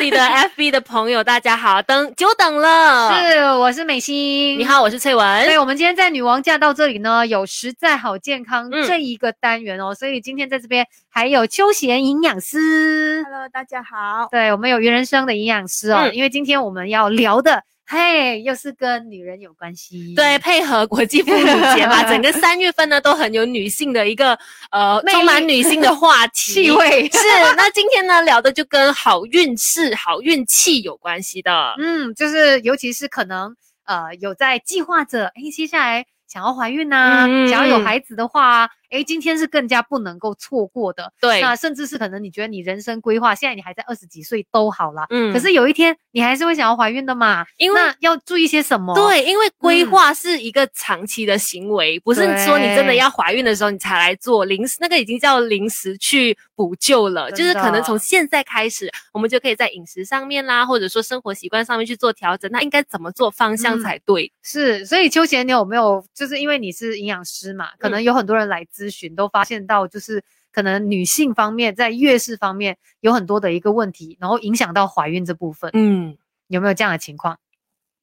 里的 FB 的朋友，大家好，等久等了。是，我是美心。你好，我是翠文。对，我们今天在女王驾到这里呢，有实在好健康嗯这一个单元哦，所以今天在这边还有休闲营养师。Hello，大家好。对，我们有原人生的营养师哦，嗯因为今天我们要聊的，嘿，又是跟女人有关系。对，配合国际妇女节嘛，整个三月份呢都很有女性的一个呃，充满女性的话题 气味是，那今天呢聊的就跟好运势、好运气有关系的。嗯，就是尤其是可能呃有在计划着，哎，接下来想要怀孕呐、想要有嗯孩子的话，哎，今天是更加不能够错过的。对，那甚至是可能你觉得你人生规划，现在你还在二十几岁都好了，嗯可是有一天你还是会想要怀孕的嘛，因为那要注意些什么？，对，因为规划是一个长期的行为，不是说你真的要怀孕的时候你才来做临时，那个已经叫临时去补救了。就是可能从现在开始，我们就可以在饮食上面啦，或者说生活习惯上面去做调整。那应该怎么做方向嗯才对？是，所以秋贤，你有没有就是因为你是营养师嘛，可嗯能有很多人来咨询，都发现到就是可能女性方面在月事方面有很多的一个问题，然后影响到怀孕这部分，嗯，有没有这样的情况？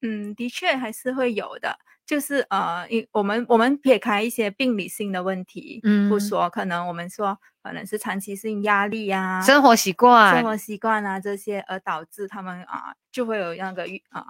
嗯，的确还是会有的。就是呃，因我们我们撇开一些病理性的问题，嗯不说，可能我们说可能是长期性压力啊、生活习惯，生活习惯啊这些，而导致他们啊、就会有那个月啊、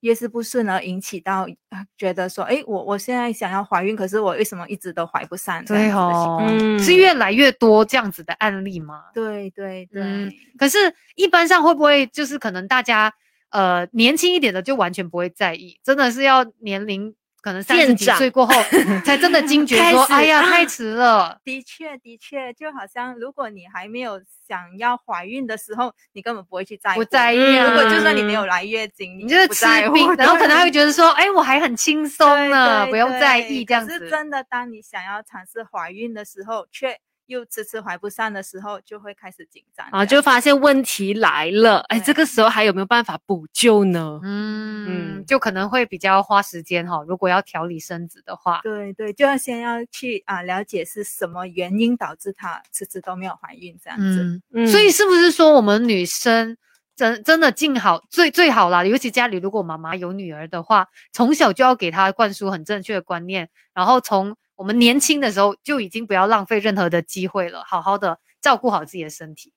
月事不顺，而引起到、啊觉得说，哎，我我现在想要怀孕，可是我为什么一直都怀不上？对子的情哦，嗯是越来越多这样子的案例吗？对对对。嗯可是，一般上会不会就是可能大家呃年轻一点的就完全不会在意，真的是要年龄可能三十几岁过后 才真的惊觉说，哎呀，啊太迟了。的确，的确，就好像如果你还没有想要怀孕的时候，你根本不会去在乎。不在意嗯啊，如果就算你没有来月经，你就是吃冰，然后可能还会觉得说，哎，我还很轻松对呢，对不用在意这样子。可是真的，当你想要尝试怀孕的时候，却又迟迟怀不上的时候，就会开始紧张。然后就发现问题来了，哎，对这个时候还有没有办法补救呢？嗯，嗯就可能会比较花时间哈。如果要调理身子的话，对对，就要先要去啊、了解是什么原因导致她迟迟都没有怀孕这样子。嗯，嗯所以是不是说我们女生真真的尽好最最好啦？尤其家里如果妈妈有女儿的话，从小就要给她灌输很正确的观念，然后从我们年轻的时候就已经不要浪费任何的机会了，好好的照顾好自己的身体。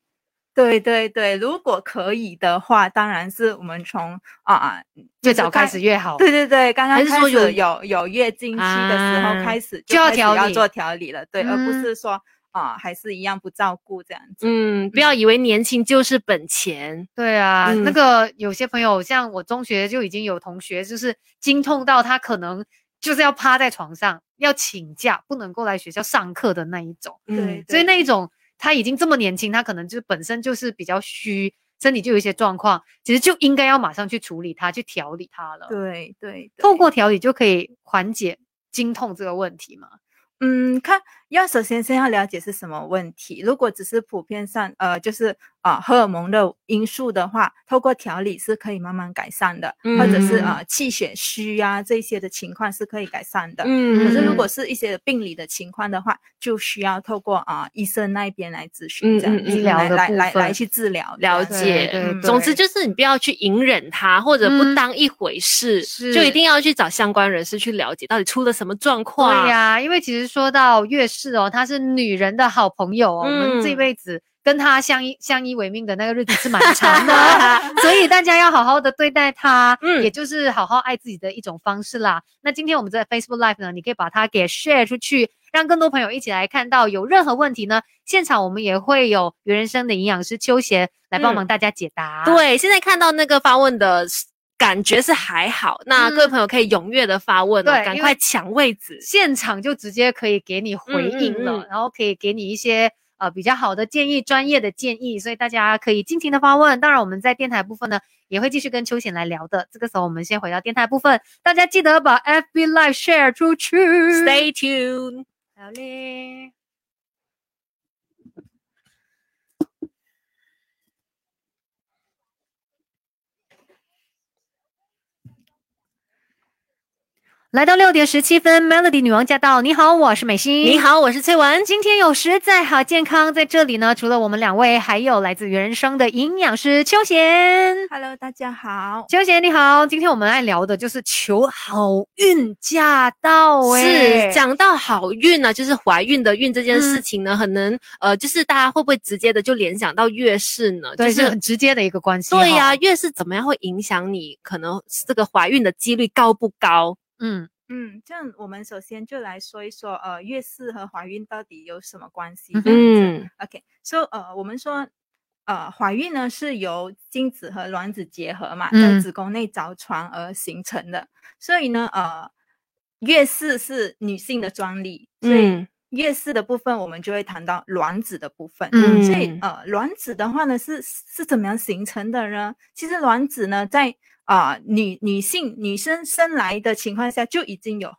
对对对，如果可以的话，当然是我们从啊、就是越早开始越好。对对对，刚刚开始有有有月经期的时候啊开始就要调理要做调理了，对，而不嗯是说啊、还是一样不照顾这样子。嗯，不要以为年轻就是本钱。对啊，那嗯个有些朋友，像我中学就已经有同学，就是经痛到他可能就是要趴在床上，要请假，不能够来学校上课的那一种。对嗯，所以那一种他已经这么年轻，他可能就本身就是比较虚，身体就有一些状况，其实就应该要马上去处理它，去调理它了。，对对，对透过调理就可以缓解经痛这个问题嘛。嗯，看要首先先要了解是什么问题。如果只是普遍上呃就是啊、荷尔蒙的因素的话，透过调理是可以慢慢改善的，或者是嗯啊、气血虚啊这些的情况是可以改善的。嗯可是如嗯果是一些病理的情况的话，就需要透过啊、医生那边来咨询，这样嗯嗯子医疗来来来来去治疗。了解，总之就是你不要去隐忍它，或者不嗯当一回事，是就一定要去找相关人士去了解到底出了什么状况。对呀、因为其实说到月事哦，她是女人的好朋友哦，我们这嗯辈子跟她相依相依为命的那个日子是蛮长的，所以大家要好好的对待她，嗯也就是好好爱自己的一种方式啦。那今天我们在 Facebook Live 呢，你可以把它给 share 出去，让更多朋友一起来看到。有任何问题呢，现场我们也会有原人生的营养师秋贤来帮忙大家解答。对，现在看到那个发问的感觉是还好，那嗯各位朋友可以踊跃的发问赶快抢位置。现场就直接可以给你回应了，嗯嗯嗯然后可以给你一些呃比较好的建议、专业的建议，所以大家可以尽情的发问。当然，我们在电台部分呢也会继续跟秋贤来聊的。这个时候，我们先回到电台部分，大家记得把 FB Live share 出去。Stay tuned。好嘞。来到六点十七分，Melody 女王驾到！你好，我是美心。你，好，我是翠文。今天有实在好健康在这里呢。除了我们两位，还有来自原生的营养师秋贤。Hello，大家好。秋贤你好，今天我们来聊的就是求好运驾到诶，是讲到好运呢、就是怀孕的孕这件事情呢，很能呃，就是大家会不会直接的就联想到月事呢？对，就是是很直接的一个关系。对呀、哈月事怎么样会影响你可能这个怀孕的几率高不高？嗯嗯，这样我们首先就来说一说，呃，月事和怀孕到底有什么关系？嗯这样子嗯 OK，so 呃，我们说，呃，怀孕呢是由精子和卵子结合嘛，嗯在子宫内着床而形成的。所以呢，呃，月事是女性的专利，所以嗯月事的部分我们就会谈到卵子的部分。嗯所以呃，卵子的话呢是是怎么样形成的呢？其实卵子呢在啊、女女性女生生来的情况下就已经有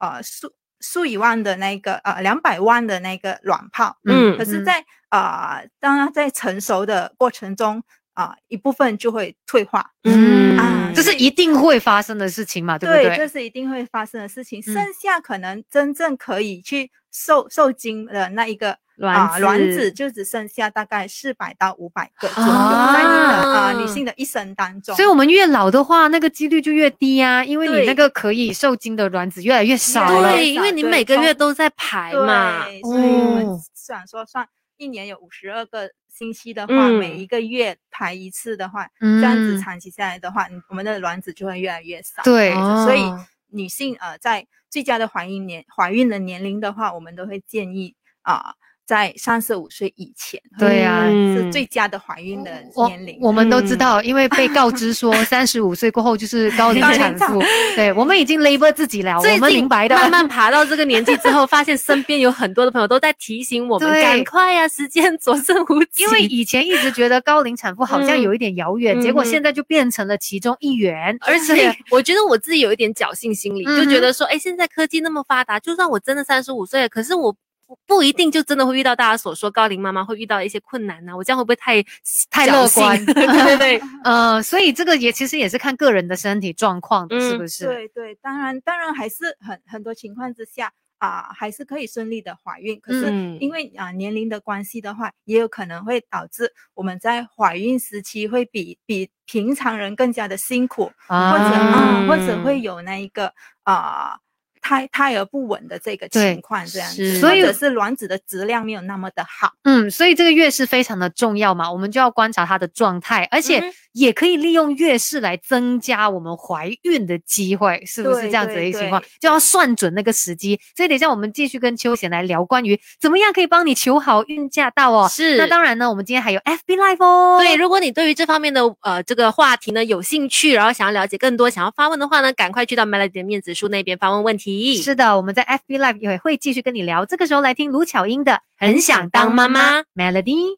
呃数数以万的那个呃两百万的那个卵泡，嗯可是在，啊，当它在成熟的过程中啊、一部分就会退化，嗯啊这是一定会发生的事情嘛，对不对？这是一定会发生的事情。嗯剩下可能真正可以去受受精的那一个卵啊、卵子子就只剩下大概四百到五百个左右，啊在你的啊、女性的一生当中。所以我们越老的话，那个几率就越低呀、因为你那个可以受精的卵子越来越少了。对，因为你每个月都在排嘛。对，所以我们哦想说算一年有五十二个星期的话，每嗯一个月排一次的话，嗯这样子长期下来的话，我们的卵子就会越来越少。对所以哦女性呃在最佳的怀孕年怀孕的年龄的话，我们都会建议啊、在三十五岁以前，对呀嗯是最佳的怀孕的年龄。我们都知嗯道，因为被告知说 三十五岁过后就是高龄产产妇，对我们已经 label 自己了，我们明白的。慢慢 爬到这个年纪之后，发现身边有很多的朋友都在提醒我们，赶快呀、时间所剩无几。因为以前一直觉得高龄产妇好像嗯有一点遥远，结果现在就变成了其中一员，而且我觉得我自己有一点侥幸心理，嗯就觉得说，哎，现在科技那么发达，就算我真的三十五岁了，可是我不不一定就真的会遇到大家所说高龄妈妈会遇到一些困难呢、我这样会不会太太乐观 对 对对，呃，所以这个也其实也是看个人的身体状况的，是嗯不是？对对，当然当然还是很很多情况之下啊、还是可以顺利的怀孕。可是嗯因为啊、年龄的关系的话，也有可能会导致我们在怀孕时期会比比平常人更加的辛苦，啊或者啊、或者嗯会有那一个啊。胎胎儿不稳的这个情况，这样子，所以或者是卵子的质量没有那么的好，嗯，所以这个月事非常的重要嘛，我们就要观察它的状态，而且也可以利用月事来增加我们怀孕的机会，是不是这样子的一个情况对？就要算准那个时机。所以等一下我们继续跟秋贤来聊关于怎么样可以帮你求好运驾到哦。是那当然呢，我们今天还有 FB Live 哦。对，如果你对于这方面的呃这个话题呢有兴趣，然后想要了解更多，想要发问的话呢，赶快去到 Melody 的面子书那边发问问题。是的，我们在 FB Live 也会继续跟你聊。这个时候来听卢巧音的《很想当妈妈》Melody。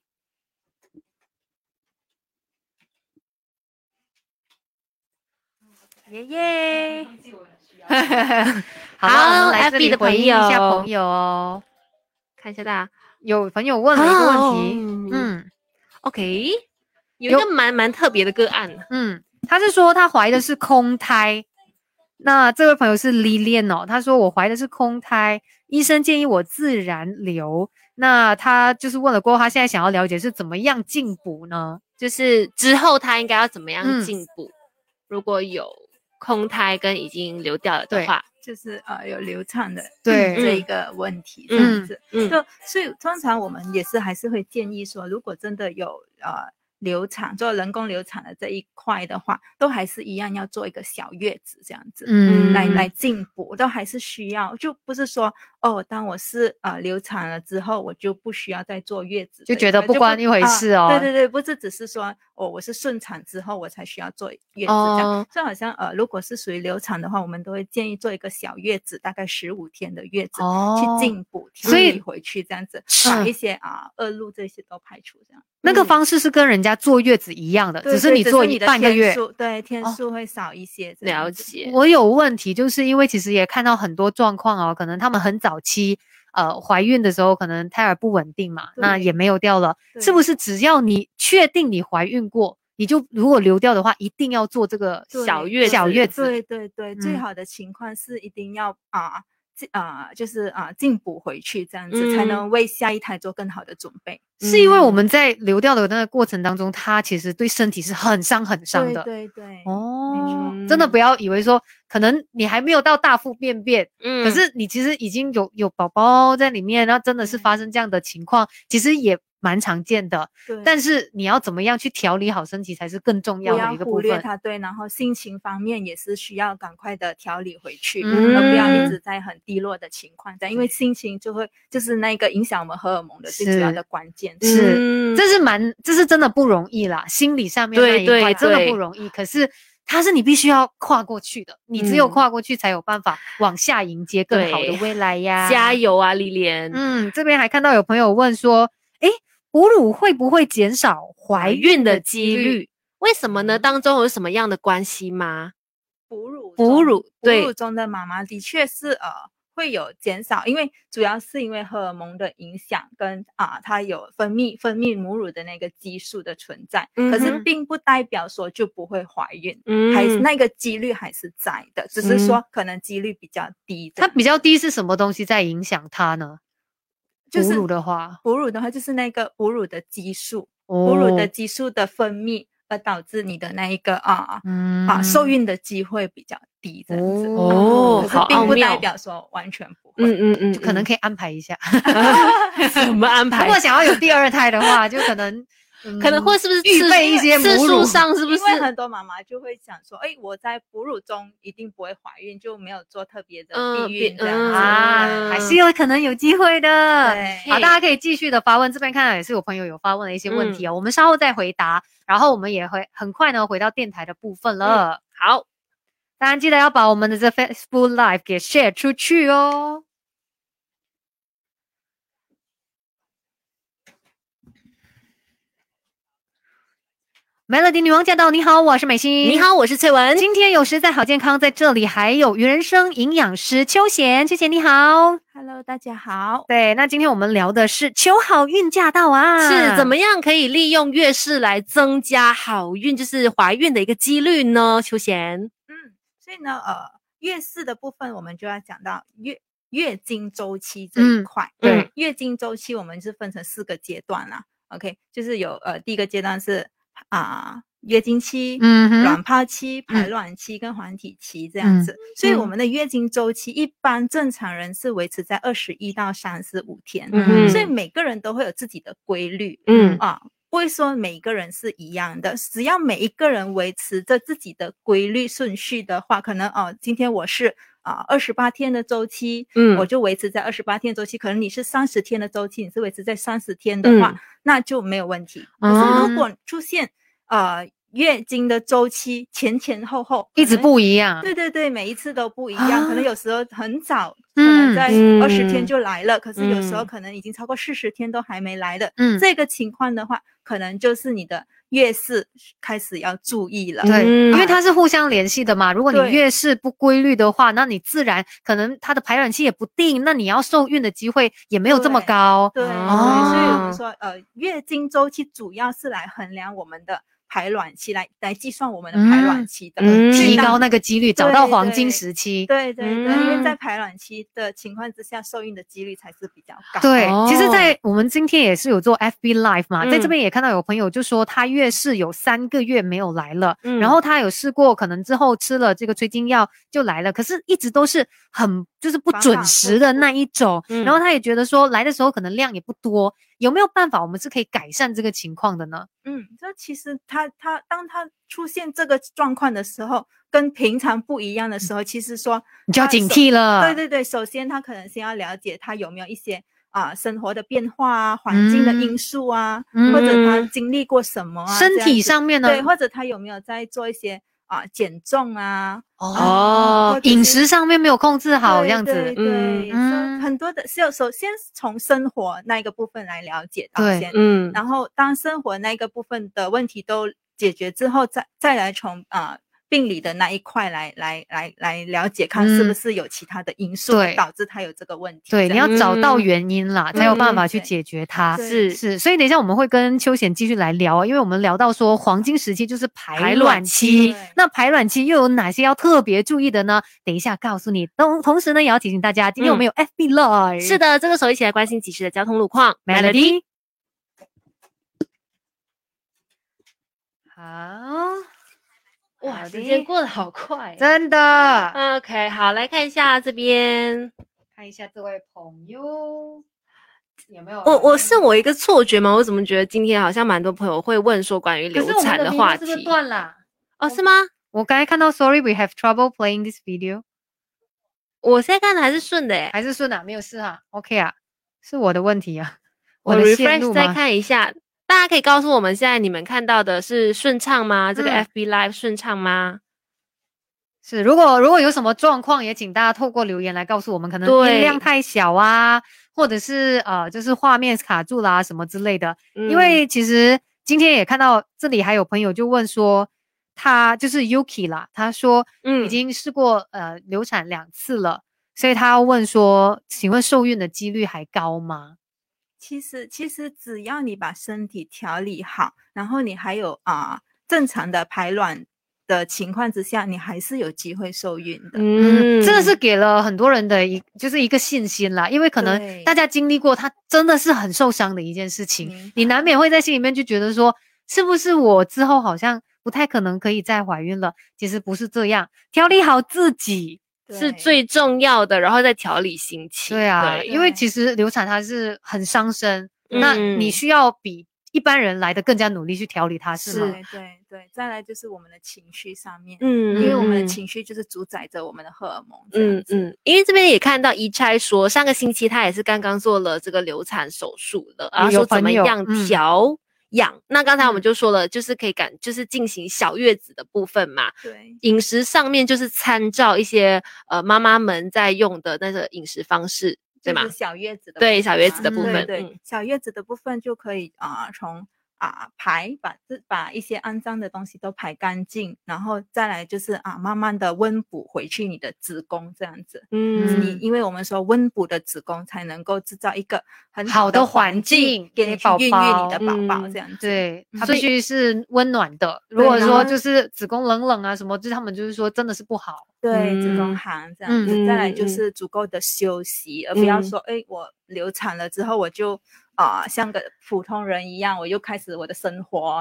耶耶，好 FB 的回应一下朋友哦。看一下大家。有朋友问了一个问题，嗯嗯 OK，有一个蛮蛮特别的个案，嗯，他是说他怀的是空胎。那这位朋友是 Lilian 哦，他说我怀的是空胎，医生建议我自然流。那他就是问了过后，他现在想要了解是怎么样进补呢？就是之后他应该要怎么样嗯进补？如果有空胎跟已经流掉了的对话，就是呃有流产的对这一个问题，这样嗯子。嗯就所以通常我们也是还是会建议说，如果真的有呃流产做人工流产的这一块的话，都还是一样要做一个小月子这样子。嗯来来进补都还是需要，就不是说哦，当我是呃流产了之后，我就不需要再坐月子就觉得不关一回啊事哦对对对，不是只是说哦，我是顺产之后我才需要坐月子这样。哦就好像呃，如果是属于流产的话，我们都会建议做一个小月子，大概十五天的月子。哦去进补调理回去，这样子是把一些啊恶露这些都排除，这样。那个嗯方式是跟人家坐月子一样的，对只是你坐一的半个月。对天哦数会少一些。了解。我有问题，就是因为其实也看到很多状况哦，可能他们很早期呃怀孕的时候，可能胎儿不稳定嘛，那也没有掉了，是不是？只要你确定你怀孕过，你就如果流掉的话，一定要做这个小月子小月子。对对对，最嗯好的情况是一定要啊。进啊、就是啊，进补回去，这样子才嗯。能为下一胎做更好的准备。是因为我嗯。们在流掉的那个过程当中，它其实对身体是很伤很伤的。对对，哦，错真的不。要以为说，可能你还没有到大腹便便，嗯。可是你其实已经有有宝宝在里面，然后真的是发生这样的情况，其实也蛮常见的。对，但是你要怎么样去调理好身体，才是更重要的一个部分。忽略它，对，然后心情方面也是需要赶快的调理回去，嗯而不要一直在很低落的情况下，因为心情就会就是那个影响我们荷尔蒙的最主要的关键。是嗯这是蛮，这是真的不容易啦，心理上面那对一块对真的不容易。可是它是你必须要跨过去的，你只有嗯跨过去才有办法往下迎接更好的未来呀！加！油啊，丽莲！嗯，这边还看到有朋友问说，诶，哺乳会不会减少怀怀孕的几几率？为什么呢？当中有什么样的关系吗？哺乳哺乳哺乳中的妈妈的确是呃会有减少，因为主要是因为荷尔蒙的影响跟啊它有分泌分泌母乳的那个激素的存在，可是并不代表说就不会怀孕。嗯还是那个几率还是在的，只是说可能几率比较低。它比较低是什么东西在影响它呢？就是哺乳的话，哺乳的话，就是那个哺乳的激素，哺哺乳的激素的分泌，而导致你的那一个啊、嗯啊受孕的机会比较低，这样子。哦好可是并不代表说完全不会。嗯嗯嗯，就可能可以安排一下。怎么安排如排果？想要有第二胎的话，就可能、可能嗯会是不是次预备一些次母乳数上是不是因？为很多妈妈就会想说，哎，我在哺乳中一定不会怀孕，就没有做特别的嗯避孕避这样子。嗯啊，还是有可能有机会的。好，大家可以继续的发问，这边看到也是有朋友有发问的一些问题哦，我们稍后再回答，然后我们也会很快呢回到电台的部分了。好，当然记得要把我们的这 Facebook Live 给 share 出去哦。Melody 女王驾到！你好，我是美心。你，好，我是翠文。今天有实在好健康在这里，还有鱼人生营养师秋贤，秋贤你好。Hello，大家好。对，那今天我们聊的是求好运驾到啊，是怎么样可以利用月事来增加好运，就是怀孕的一个几率呢？秋贤，嗯，所以呢，呃，月事的部分我们就要讲到月月经周期这一嗯块。对嗯月经周期我们是分成四个阶段啦。OK，就是有呃第一个阶段是啊、月经期，嗯卵泡期、排嗯卵期跟黄体期这样子。所以我嗯们的月经周期一般正常人是维持在二十一到三十五天，嗯所以每个人都会有自己的规律。嗯啊，不会说每一个人是一样的，只要每一个人维持着自己的规律顺序的话，可能哦，今天我是啊二十八天的周期，嗯。我就维持在二十八天周期，可能你是三十天的周期，你是维持在三十天的话，嗯。那就没有问题。可是哦如果出现呃月经的周期前前后后一直不一样，对对对，每一次都不一样，可能啊。有时候很早，可能嗯在嗯二十天就来了，可是有时候嗯。可能已经超过四十天都还没来的。嗯，这个情况的话，可能就是你的月事开始要注意了。对，嗯因为它是互相联系的嘛。如果你对月事不规律的话，那你自然可能它的排卵期也不定，那你要受孕的机会也没有这么对高。对，哦所以我们说，呃，月经周期主要是来衡量我们的排卵期，来来计算我们的排卵期的，嗯提高那个几率，找到黄金时期。对对对，因为嗯在排卵期的情况之下，受孕的几率才是比较高。对，其实，哦在我们今天也是有做 FB Live 嘛，在这嗯边也看到有朋友就说他月事有三个月没有来了，嗯然后他有试过，可能之后吃了这个催经药就来了，可是一直都是很就是不准时的那一种，嗯然后他也觉得说来的时候可能量也不多，有没有办法我们是可以改善这个情况的呢？嗯，这其实他他当他出现这个状况的时候，跟平常不一样的时候，其实说你就要警惕了。对对对，首先他可能先要了解他有没有一些啊、生活的变化啊、环境的嗯因素啊，嗯或者他经历过什么啊，身体上面呢？对，或者他有没有在做一些啊、减重啊，哦饮食上面没有控制好，这样子。对对，嗯很多的是有首先从生活那一个部分来了解到对先，嗯然后当生活那一个部分的问题都解决之后，再再来从啊、病理的那一块来来来来了解，看是不嗯是有其他的因素对导致他有这个问题。对，你要找到嗯原因啦，才有办法去解决它。对是是，所以等一下我们会跟秋贤继续来聊啊，因为我们聊到说黄金时期就是排排卵卵期期，那排卵期又有哪些要特别注意的呢？等一下告诉你。同同时呢，也要提醒大家，今天我们有 FB Live，是的，这个时候一起来关心即时的交通路况。Melody。好，哇，时间过得好快。真的，OK，好，来看一下这边。看一下这位朋友有没有？我我是我一个错觉吗？我怎么觉得今天好像蛮多朋友会问说关于流产话的题是不是题？断了。哦，是吗？我刚才看到，Sorry, we have trouble playing this video，我现在看的还是顺的诶。还是顺啊，没有事哈，OK 啊，是我的问题啊，我的 refresh 再？看一下，大家可以告诉我们现在你们看到的是顺畅吗？这个嗯 FB Live 顺畅吗？是，如果如果有什么状况，也请大家透过留言来告诉我们，可能对音量太小啊，或者是呃，就是画面卡住啦、什么之类的。因嗯为其实今天也看到这里还有朋友就问说，他就是 Yuki 啦，他说嗯已经试过呃流产两次了，所以他要问说，请问受孕的几率还高吗？其实其实只要你把身体调理好，然后你还有啊、正常的排卵的情况之下，你还是有机会受孕的。嗯，真的是给了很多人的一就是一个信心啦，因为可能大家经历过，它真的是很受伤的一件事情你难免会在心里面就觉得说，是不是我之后好像不太可能可以再怀孕了？其实不是这样，调理好自己。是最重要的，然后再调理心情。对啊，对因为其实流产它是很伤身，那你嗯需要比一般人来的更加努力去调理它，是吗？对对对，再来就是我们的情绪上面，嗯，因为我们的嗯情绪就是主宰着我们的荷尔蒙。这样子，嗯嗯，因为这边也看到宜差说，上个星期他也是刚刚做了这个流产手术了，然后有说怎么样嗯调养。那刚才我们嗯就说了，就是可以感，就是进行小月子的部分嘛。对饮食上面就是参照一些呃妈妈们在用的那个饮食方式，对吗就是？小月子的对小月子的部分对小月子的部分就可以啊、从啊排把这把一些肮脏的东西都排干净，然后再来就是啊慢慢的温补回去你的子宫这样子。嗯你因为我们说温补的子宫才能够制造一个很好的的环境境给给宝你去孕育宝你的宝宝嗯这样子。对，它所以必须是温暖的。如果说就是子宫冷冷啊什么，就是他们就是说真的是不好。对，子宫嗯寒这样子，再来就是足够的休息，而不要嗯。说，哎，我流产了之后我就啊、像个普通人一样，我又开始我的生活，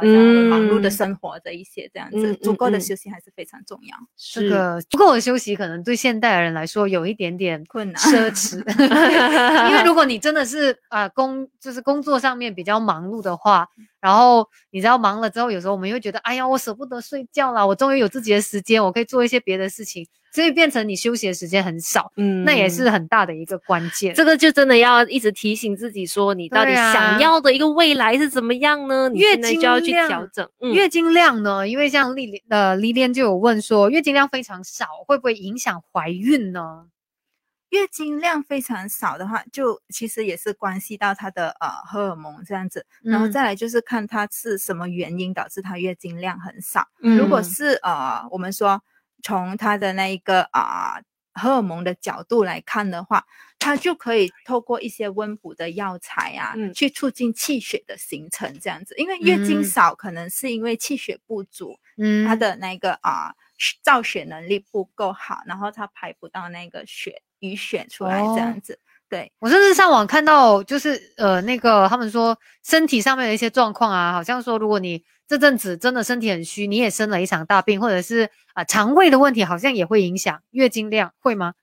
忙碌的嗯。生活这一些这样嗯子，足够的休息还是非常重要。这个不够的休息，可能对现代人来说有一点点困难奢侈。因为如果你真的是啊、呃工就是工作上面比较忙碌的话，然后你知道忙了之后，有时候我们又觉得，哎呀，我舍不得睡觉啦，我终于有自己的时间，我可以做一些别的事情，所以变成你休息的时间很少，嗯那也是很大的一个关键。这个就真的要一直提醒自己说，你到底想要的一个未来是怎么样呢？你月现在就要去调整。嗯月经量呢？因为像丽莲呃丽莲就有问说，月经量非常少，会不会影响怀孕呢？月经量非常少的话，就其实也是关系到她的呃荷尔蒙这样子，然后嗯。再来就是看她是什么原因导致她月经量很少。嗯如果是呃，我们说从她的那一个啊、荷尔蒙的角度来看的话，它就可以透过一些温补的药材啊，嗯。去促进气血的形成，这样子。因为月经嗯。少，可能是因为气血不足，嗯。她的那个啊、造血能力不够好，然后它排不到那个血淤血出来，这哦样子。对，我甚至上网看到，就是呃，那个他们说身体上面的一些状况啊，好像说如果你这阵子真的身体很虚，你也生了一场大病，或者是啊、肠胃的问题，好像也会影响月经量，会吗？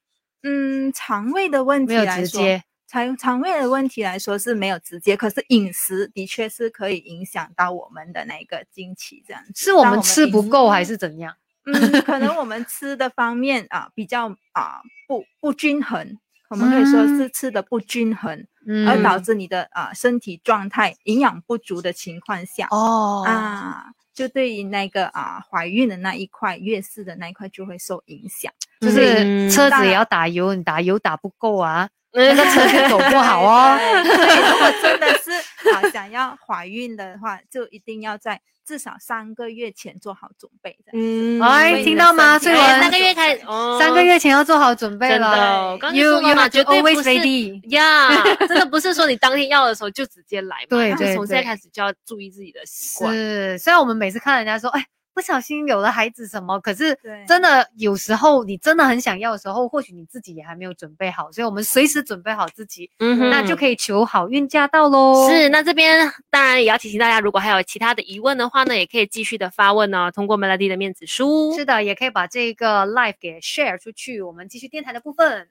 嗯，肠胃的问题没有直接，肠肠胃的问题来说是没有直接，可是饮食的确是可以影响到我们的那个经期这样子。是我们吃不够还是怎样？嗯，可能我们吃的方面啊比较啊不不均衡，我们可以说是吃的不均衡，嗯而导致你的啊身体状态营养不足的情况下、哦啊，就对于那个啊怀孕的那一块月事的那一块就会受影响。就是嗯车子也要打油，你打油打不够啊，那那个车就走不好哦。对，所以如果真的是啊想要怀孕的话，就一定要在至少三个月前做好准备。嗯哎听到吗身体翠文哎三个月开始，哦三个月前要做好准备了。我刚才说了嘛绝对不是。呀真的不是说你当天要的时候就直接来嘛，对对那从现在开始就要注意自己的习惯。是，虽然我们每次看人家说，哎，不小心有了孩子什么，可是真的有时候你真的很想要的时候，或许你自己也还没有准备好，所以我们随时准备好自己，嗯哼那就可以求好运驾到喽。是，那这边当然也要提醒大家，如果还有其他的疑问的话呢，也可以继续的发问哦，通过 Melody 的面子书。是的，也可以把这个 live 给 share 出去。我们继续电台的部分。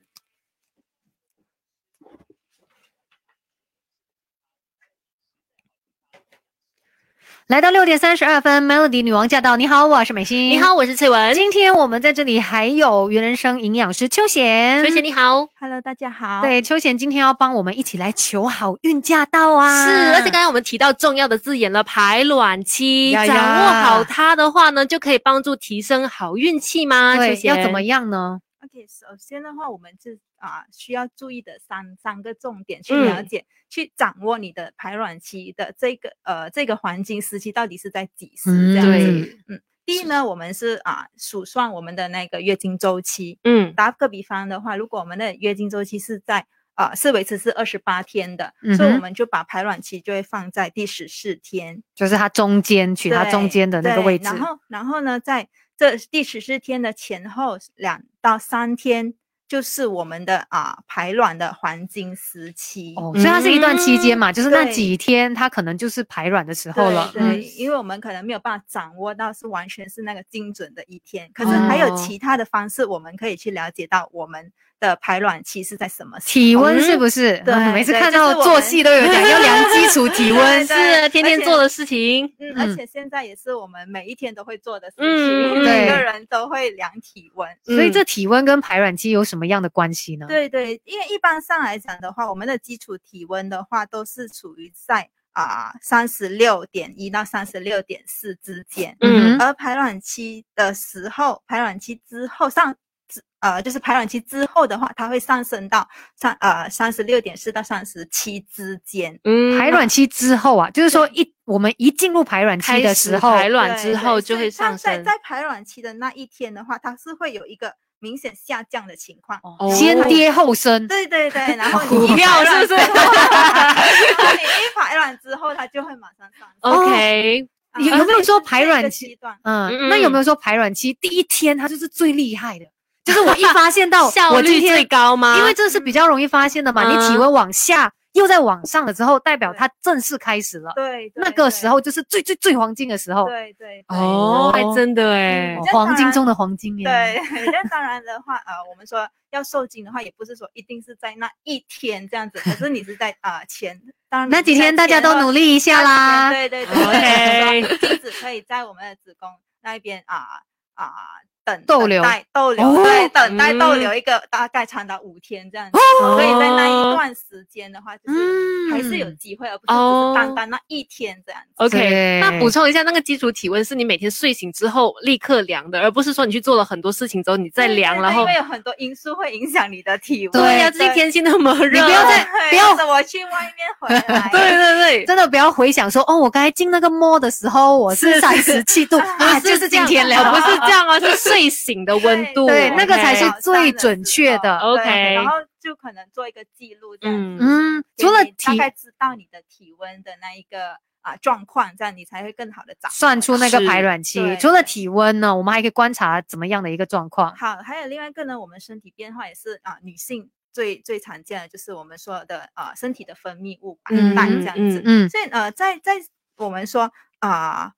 来到六点三十二分，Melody 女王驾到！你好，我是美心。你好，，我是翠文。今天我们在这里还有原人生营养师秋贤。秋贤你好。Hello，大家好。对，秋贤今天要帮我们一起来求好运驾到啊！是，而且刚才我们提到重要的字眼了，排卵期，呀掌握好它的话呢，就可以帮助提升好运气吗？对秋贤要怎么样呢？OK，首先的话，我们是啊、需要注意的三三个重点去了嗯解、去掌握你的排卵期的这个呃这个黄金时期到底是在几时这样子。嗯，第一呢，我们是啊、数算我们的那个月经周期。嗯打个比方的话，如果我们的月经周期是在啊、是维持是二十八天的，所以我们就把排卵期就会放在第十四天。就是它中间取它中间的那个位置。然后，然后呢，在这第十四天的前后两到三天，就是我们的啊排卵的黄金时期。哦，所以它是一段期间嘛，就是那几天，它可能就是排卵的时候了。对，嗯因为我们可能没有办法掌握到是完全是那个精准的一天，可是还有哦其他的方式，我们可以去了解到我们的排卵期是在什么时候。体温是不是？对嗯每次看到做戏都有讲 要量基础体温。是天天做的事情。嗯，嗯而且现在也是我们每一天都会做的事情，嗯每个人都会量体温。所以嗯这体温跟排卵期有什么样的关系呢？对对，因为一般上来讲的话，我们的基础体温的话都是处于在啊三十六点一到三十六点四之间，嗯嗯而排卵期的时候，排卵期之后上之呃就是排卵期之后的话，它会上升到三呃三十六点四到三十七之间。嗯排卵期之后啊，就是说一我们一进入排卵期的时候，排卵之后就会上升。在在排卵期的那一天的话，它是会有一个明显下降的情况。哦先跌后升。对对对，然后股 你一票排卵是不是之后然后你一排卵之后，它就会马上上升。OK，啊有有没有说排卵期？嗯，嗯那有没嗯有说排卵期第一天它就是最厉害的？就是我一发现到 效我今天率最高吗？因为这是比较容易发现的嘛。你体嗯温往下又在往上了之后，代表它正式开始了。对，那个时候就是最最最黄金的时候，对对对哦，还哦真的哎哦这当然黄金中的黄金耶。对，那当然的话，呃，我们说要受精的话，也不是说一定是在那一天这样子，可是你是在啊、呃前，当然那几天大家都努力一下啦。对对对 OK 对，精子可以在我们的子宫那一边啊啊。等逗留待逗留，哦对，等待逗嗯留一个大概长达五天这样子，哦所以在那一段时间的话，就是嗯还是有机会，而不是单单那一天这样子。OK，那补充一下，那个基础体温是你每天睡醒之后立刻量的，而不是说你去做了很多事情之后你再量，然后因为有很多因素会影响你的体温。对呀，最近天气那么热，你不要再对不要我去外面回 来。对对对，真的不要回想说，哦，我刚才进那个摸的时候，我是是三十七度，啊，不就是今天量，哦不是这样啊，是 睡醒的温度，对那个才是最准确的 OK 然后就可能做一个记录这样子。嗯嗯，除了大概知道你的体温的那一个啊状况，这样你才会更好的找。算出那个排卵期，除了体温呢，我们还可以观察怎么样的一个状况。好，还有另外一个呢，我们身体变化也是啊，女性最最常见的就是我们说的啊身体的分泌物白嗯带嗯这样子。嗯所以呃，在在我们说啊、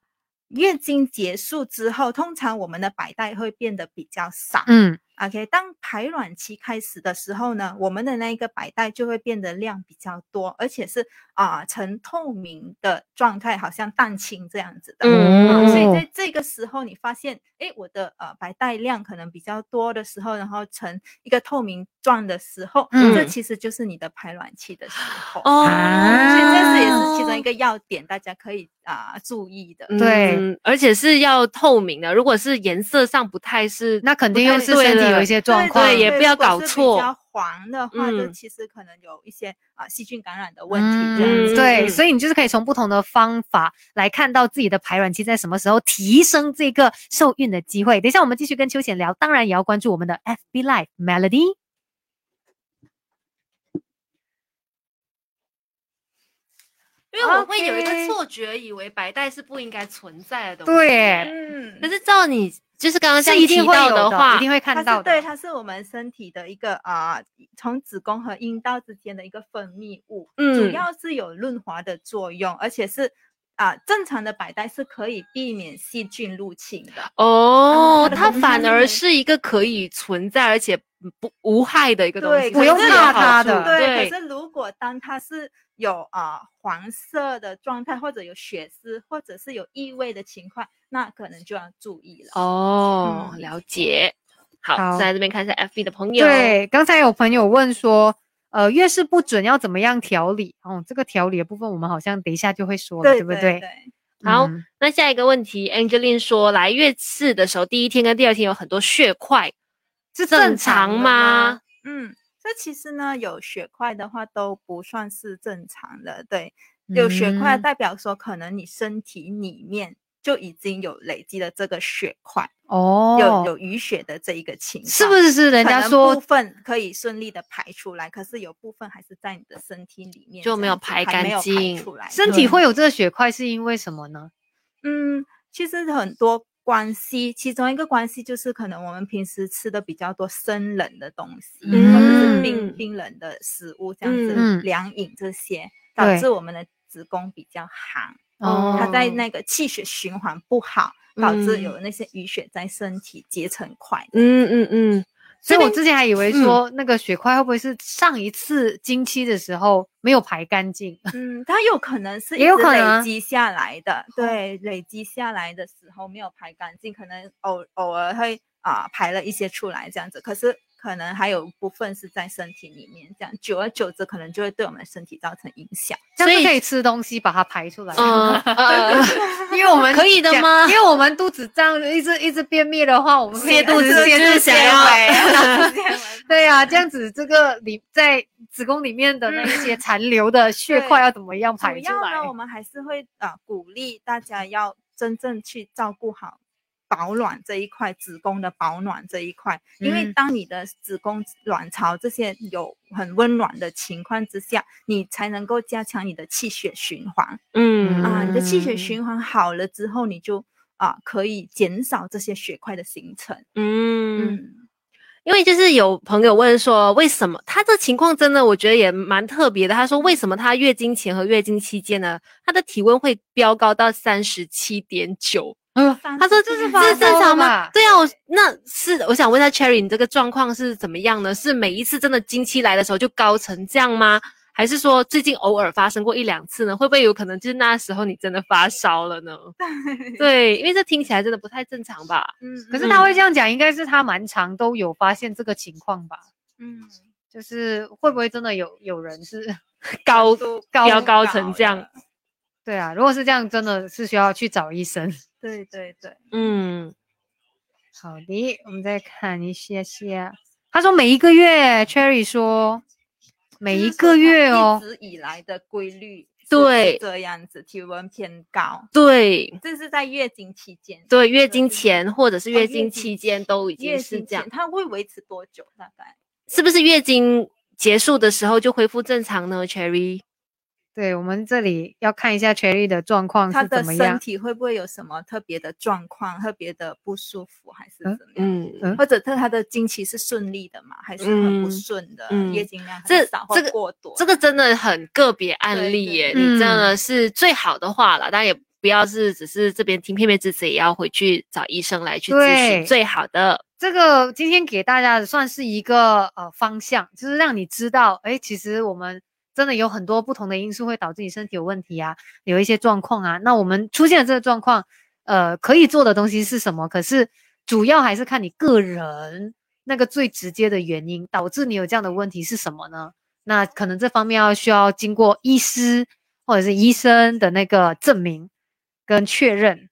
月经结束之后，通常我们的白带会变得比较少。嗯 OK，当排卵期开始的时候呢，我们的那一个白带就会变得量比较多，而且是啊、呈透明的状态，好像蛋清这样子的。嗯啊所以哦在这个时候，你发现，哎，我的呃白带量可能比较多的时候，然后呈一个透明状的时候，这嗯其实就是你的排卵期的时候。所以这是也是其中一个要点，大家可以啊、注意的。对嗯，而且是要透明的，如果是颜色上不太是，那肯定又是身体有一些状况。对也不要搞错比较黄的话，就嗯其实可能有一些啊细菌感染的问题这样嗯子。对，嗯所以你就是可以从不同的方法来看到自己的排卵期在什么时候提升这个受孕的机会。等一下我们继续跟秋贤聊，当然也要关注我们的 FB Live Melody。因为我会有一个错觉，以为白带是不应该存在的东西。对，嗯可是照你就是刚刚提到的，话，一定会看到的。对，它是我们身体的一个啊，从子宫和阴道之间的一个分泌物，嗯主嗯要是有润滑的作用，而且是啊，正常的白带是可以避免细菌入侵的。哦，它反而是是一个可以存在而且不无害的一个东西，不用怕它的对，对可是如果当它是有啊、黄色的状态，或者有血丝，或者是有异味的情况，那可能就要注意了。哦，嗯了解。好，好在这边看一下 FB 的朋友。，对，刚才有朋友问说，呃，月事不准要怎么样调理？哦，这个调理的部分我们好像等一下就会说了，对不对对？好嗯那下一个问题，Angeline 说，来月事的时候，第一天跟第二天有很多血块，是正常的吗？？嗯，这其实呢，有血块的话都不算是正常的。对，有血块嗯代表说可能你身体里面就已经有累积了这个血块，哦，有有淤血的这一个情况。是不是是人家说部分可以顺利的排出来，可是有部分还是在你的身体里面就没有排干净出来。身体对会有这个血块是因为什么呢？嗯，其实很多关系，其中一个关系就是可能我们平时吃的比较多生冷的东西，或者是冰嗯。冰冷的食物，这样子嗯。凉饮这些，导致我们的子宫比较寒，哦。它在那个气血循环不好，导致嗯。有那些淤血在身体结成块。嗯嗯嗯，所以我之前还以为嗯。说那个血块会不会是上一次经期的时候没有排干净？嗯，它有可能是也有可能啊累积下来的，对，累积下来的时候没有排干净，可能偶偶尔会啊、排了一些出来这样子，可是可能还有部分是在身体里面，这样久而久之可能就会对我们的身体造成影响。这样所以可以吃东西把它排出来。嗯 呃，因为我们可以的吗因为我们肚子这样一直一直便秘的话，我们可以泻肚子吃就是泻想要要 对呀、这样子这个里在子宫里面的那一些残留的血块要怎么样排出来？要呢，我们还是会啊、鼓励大家要真正去照顾好保暖这一块，子宫的保暖这一块，因为嗯当你的子宫卵巢这些有很温暖的情况之下，你才能够加强你的气血循环嗯啊，你的气血嗯循环好了之后，你就啊可以减少这些血块的形成。嗯，嗯，因为就是有朋友问说，为什么他这情况真的我觉得也蛮特别的。他说，为什么他月经前和月经期间呢，他的体温会飙高到三十七点九？嗯，他说这是发这是正常吗？对啊，我那是我想问一下 Cherry，你这个状况是怎么样呢？是每一次真的经期来的时候就高成这样吗？还是说最近偶尔发生过一两次呢？会不会有可能就是那时候你真的发烧了呢？对，因为这听起来真的不太正常吧？嗯，可是他会这样讲，应该是他蛮常都有发现这个情况吧？嗯就是会不会真的有有人是 高都飙高成这样，对啊？如果是这样，真的是需要去找医生。对对对。嗯，好的，我们再看一下下。他说每一个月，Cherry 说每一个月哦一，直以来的规律对这样子，体温偏高，对这是在月经期间。对，月经前或者是哦月经期间都已月经是这样，，它会维持多久？大概？是不是月经结束的时候就恢复正常呢？Cherry，对我们这里要看一下 Cherry 的状况他的是怎么样。身体会不会有什么特别的状况、特别的不舒服，还是嗯怎么样？嗯嗯或者他他的经期是顺利的吗？还是很不嗯顺的？嗯月经量这很少或这个过多？这个真的很个别案例耶，对你真嗯的是最好的话了，当然也不要是只是这边听片面之词，也要回去找医生来去咨询最好的。这个今天给大家的算是一个呃方向，就是让你知道，哎，其实我们真的有很多不同的因素会导致你身体有问题啊，有一些状况啊。那我们出现了这个状况，呃，可以做的东西是什么？可是主要还是看你个人那个最直接的原因导致你有这样的问题是什么呢？那可能这方面要需要经过医师或者是医生的那个证明跟确认。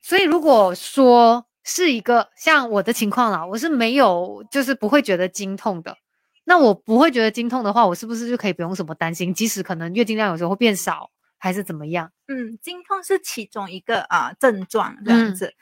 所以如果说是一个像我的情况啦，我是没有就是不会觉得经痛的。那我不会觉得经痛的话，我是不是就可以不用什么担心？即使可能月经量有时候会变少，还是怎么样？嗯，经痛是其中一个啊、症状这样嗯子。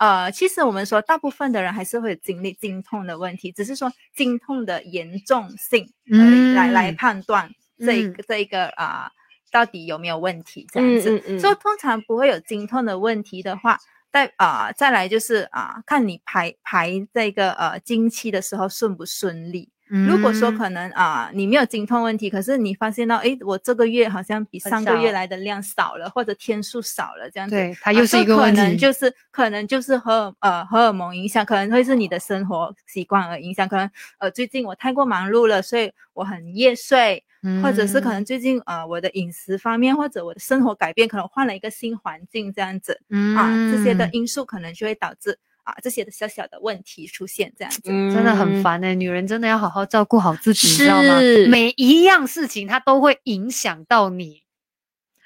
呃，其实我们说，大部分的人还是会经历经痛的问题，只是说经痛的严重性而已来来嗯判断这个、这一个啊、到底有没有问题这样子。嗯嗯嗯所以通常不会有经痛的问题的话，再啊、再来就是啊、看你排排这个呃经期的时候顺不顺利。如果说嗯。可能啊、你没有经痛问题，可是你发现到，诶，我这个月好像比上个月来的量少了，或者天数少了，这样子，对，它啊又是一个问题。能就是可能就是荷尔呃荷尔蒙影响，可能会是你的生活习惯而影响，可能呃最近我太过忙碌了，所以我很夜睡，或者是可能最近呃我的饮食方面或者我的生活改变，可能换了一个新环境这样子嗯啊，这些的嗯。因素可能就会导致啊这些的小小的问题出现这样子。嗯真的很烦哎、女人真的要好好照顾好自己，你知道吗？每一样事情它都会影响到你。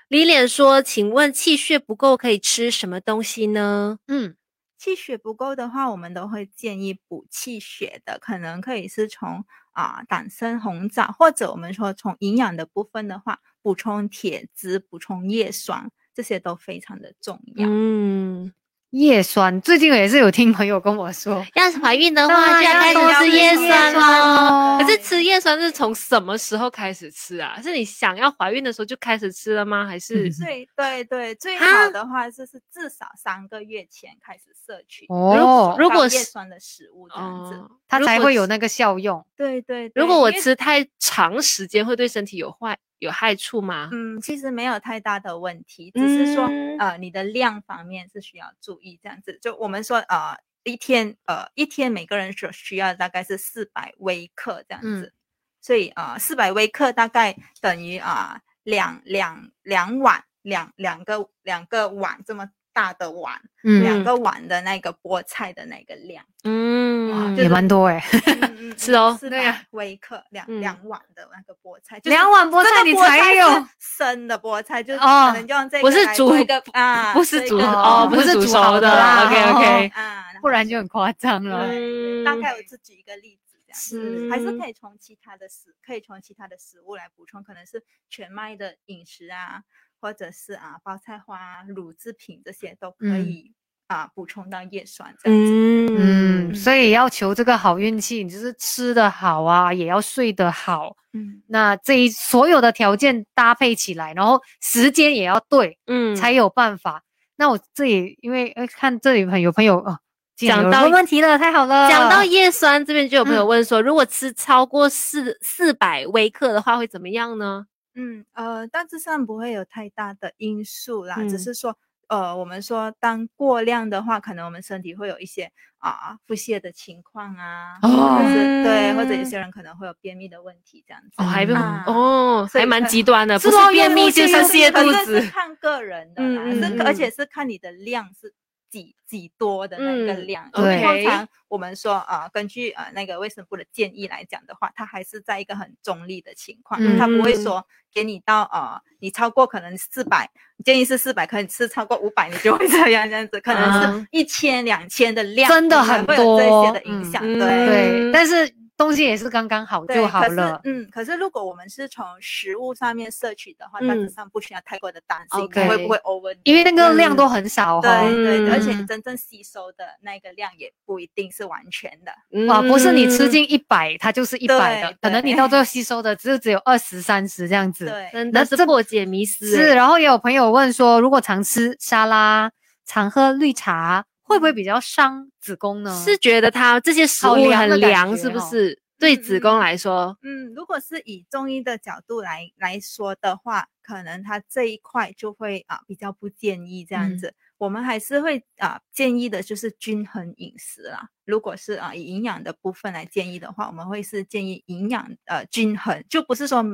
李脸说：“请问气血不够可以吃什么东西呢？嗯，气血不够的话，我们都会建议补气血的，可能可以是从啊、党参、红枣，或者我们说从营养的部分的话，补充铁质、补充叶酸，这些都非常的重要。嗯，叶酸最近也是有听朋友跟我说，要是怀孕的话，就要开始吃叶酸酸哦。哦可是吃叶酸是从什么时候开始吃啊？是你想要怀孕的时候就开始吃了吗？还是最对对对，最好的话就是至少三个月前开始摄取哦如果高叶是酸的食物这样子。哦，它才会有那个效用。对对对，如果我吃太长时间，会对身体有坏有害处吗？嗯，其实没有太大的问题，只是说、嗯呃，你的量方面是需要注意这样子。就我们说呃，一天呃一天每个人所需要大概是四百微克这样嗯子，所以呃四百微克大概等于啊、两两两碗两两个两个碗这么大的碗，嗯，两个碗的那个菠菜的那个量，嗯，就也蛮多哎、是哦是对呀微克两嗯。两碗的那个菠菜，就是两碗菠菜你这个菠菜才有是生的菠菜，就是哦可能就用这个不是煮来做一个啊，不是煮这个哦不是煮熟的啦 OK，OK 啊，不然就很夸张了。嗯大概我自举一个例子，这样是子还是可以从其他的食，可以从其他的食物来补充，可能是全麦的饮食啊，或者是啊包菜花啊、乳制品这些都可嗯以啊补充到叶酸这样子。嗯嗯，所以要求这个好运气，你就是吃得好啊，也要睡得好。嗯，那这一所有的条件搭配起来，然后时间也要对，嗯才有办法。那我这里因为呃看这里朋有朋友哦，竟然有人讲到问问题了，太好了。讲到叶酸这边，就有朋友嗯问说，如果吃超过四四百微克的话，会怎么样呢？嗯，呃，大致上不会有太大的因素啦，嗯只是说，呃，我们说当过量的话，可能我们身体会有一些啊腹泻的情况啊，或者是对，或者有嗯些人可能会有便秘的问题这样子。哦，还不啊哦，还蛮极端的，不是便秘就是腹泻肚可是是子。看个人的啦，嗯嗯是而嗯且是看你的量是几几多的那个嗯量。对通常我们说啊、呃根据呃那个卫生部的建议来讲的话，它还是在一个很中立的情况，嗯它不会说给你到呃你超过可能四百，建议是四百，可能是超过五百你就会 这样这样子，可能啊是一千两千的量，真的很会有这些的影响，嗯对。但是东西也是刚刚好，就好了。嗯，可是如果我们是从食物上面摄取的话，大致嗯上不需要太过的担心会不会 over，因为那个量嗯都很少哈、对对对，而且嗯真正吸收的那个量也不一定是完全的。哇，不是你吃嗯进一百，它就是一百的，可能你到最后吸收的只有只有二十三十这样子。对，真那是破解迷思是，欸。然后也有朋友问说，如果常吃沙拉、常喝绿茶，会不会比较伤子宫呢？是觉得它这些食物很凉是不哦是？对嗯子宫嗯来说，嗯，如果是以中医的角度来来说的话，可能它这一块就会啊比较不建议这样嗯子。我们还是会啊建议的就是均衡饮食啦。如果是啊以营养的部分来建议的话，我们会是建议营养呃均衡，就不是说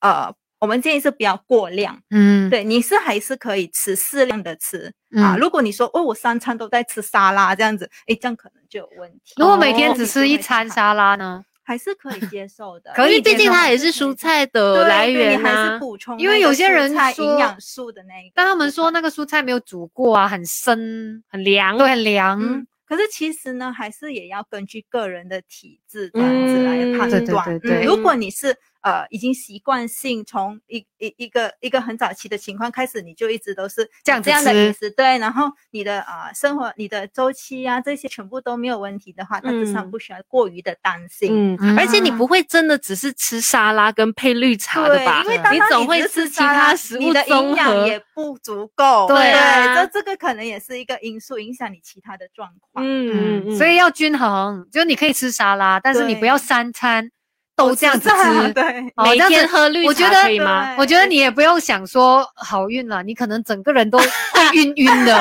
呃我们建议是不要过量。嗯，对，你是还是可以吃适量的吃、啊。嗯如果你说哦，我三餐都在吃沙拉这样子，哎，这样可能就有问题。如果每天哦只吃一餐沙拉呢？还是可以接受的，可以毕竟它也是蔬菜的对来对源你还是啊。补充因为有些人说营养素的那但他们说那个蔬菜没有煮过啊，很生，很凉，对，很凉。嗯，可是其实呢，还是也要根据个人的体质这样子来判断。对对对嗯如果你是呃已经习惯性从一一一个一个很早期的情况开始，你就一直都是这样这样的吃饮食，对，然后你的啊、呃生活、你的周期啊这些全部都没有问题的话，大致上嗯不需要过于的担心。嗯，而且你啊不会真的只是吃沙拉跟配绿茶的，吧因为？当当你总会吃其他食物你的营养也不足够。对啊这这个可能也是一个因素，影响你其他的状况。嗯嗯，所以要均衡，就你可以吃沙拉，但是你不要三餐都 这样子吃。每天喝绿茶我觉得可以吗？我觉得你也不用想说好运了，你可能整个人都会 晕晕的，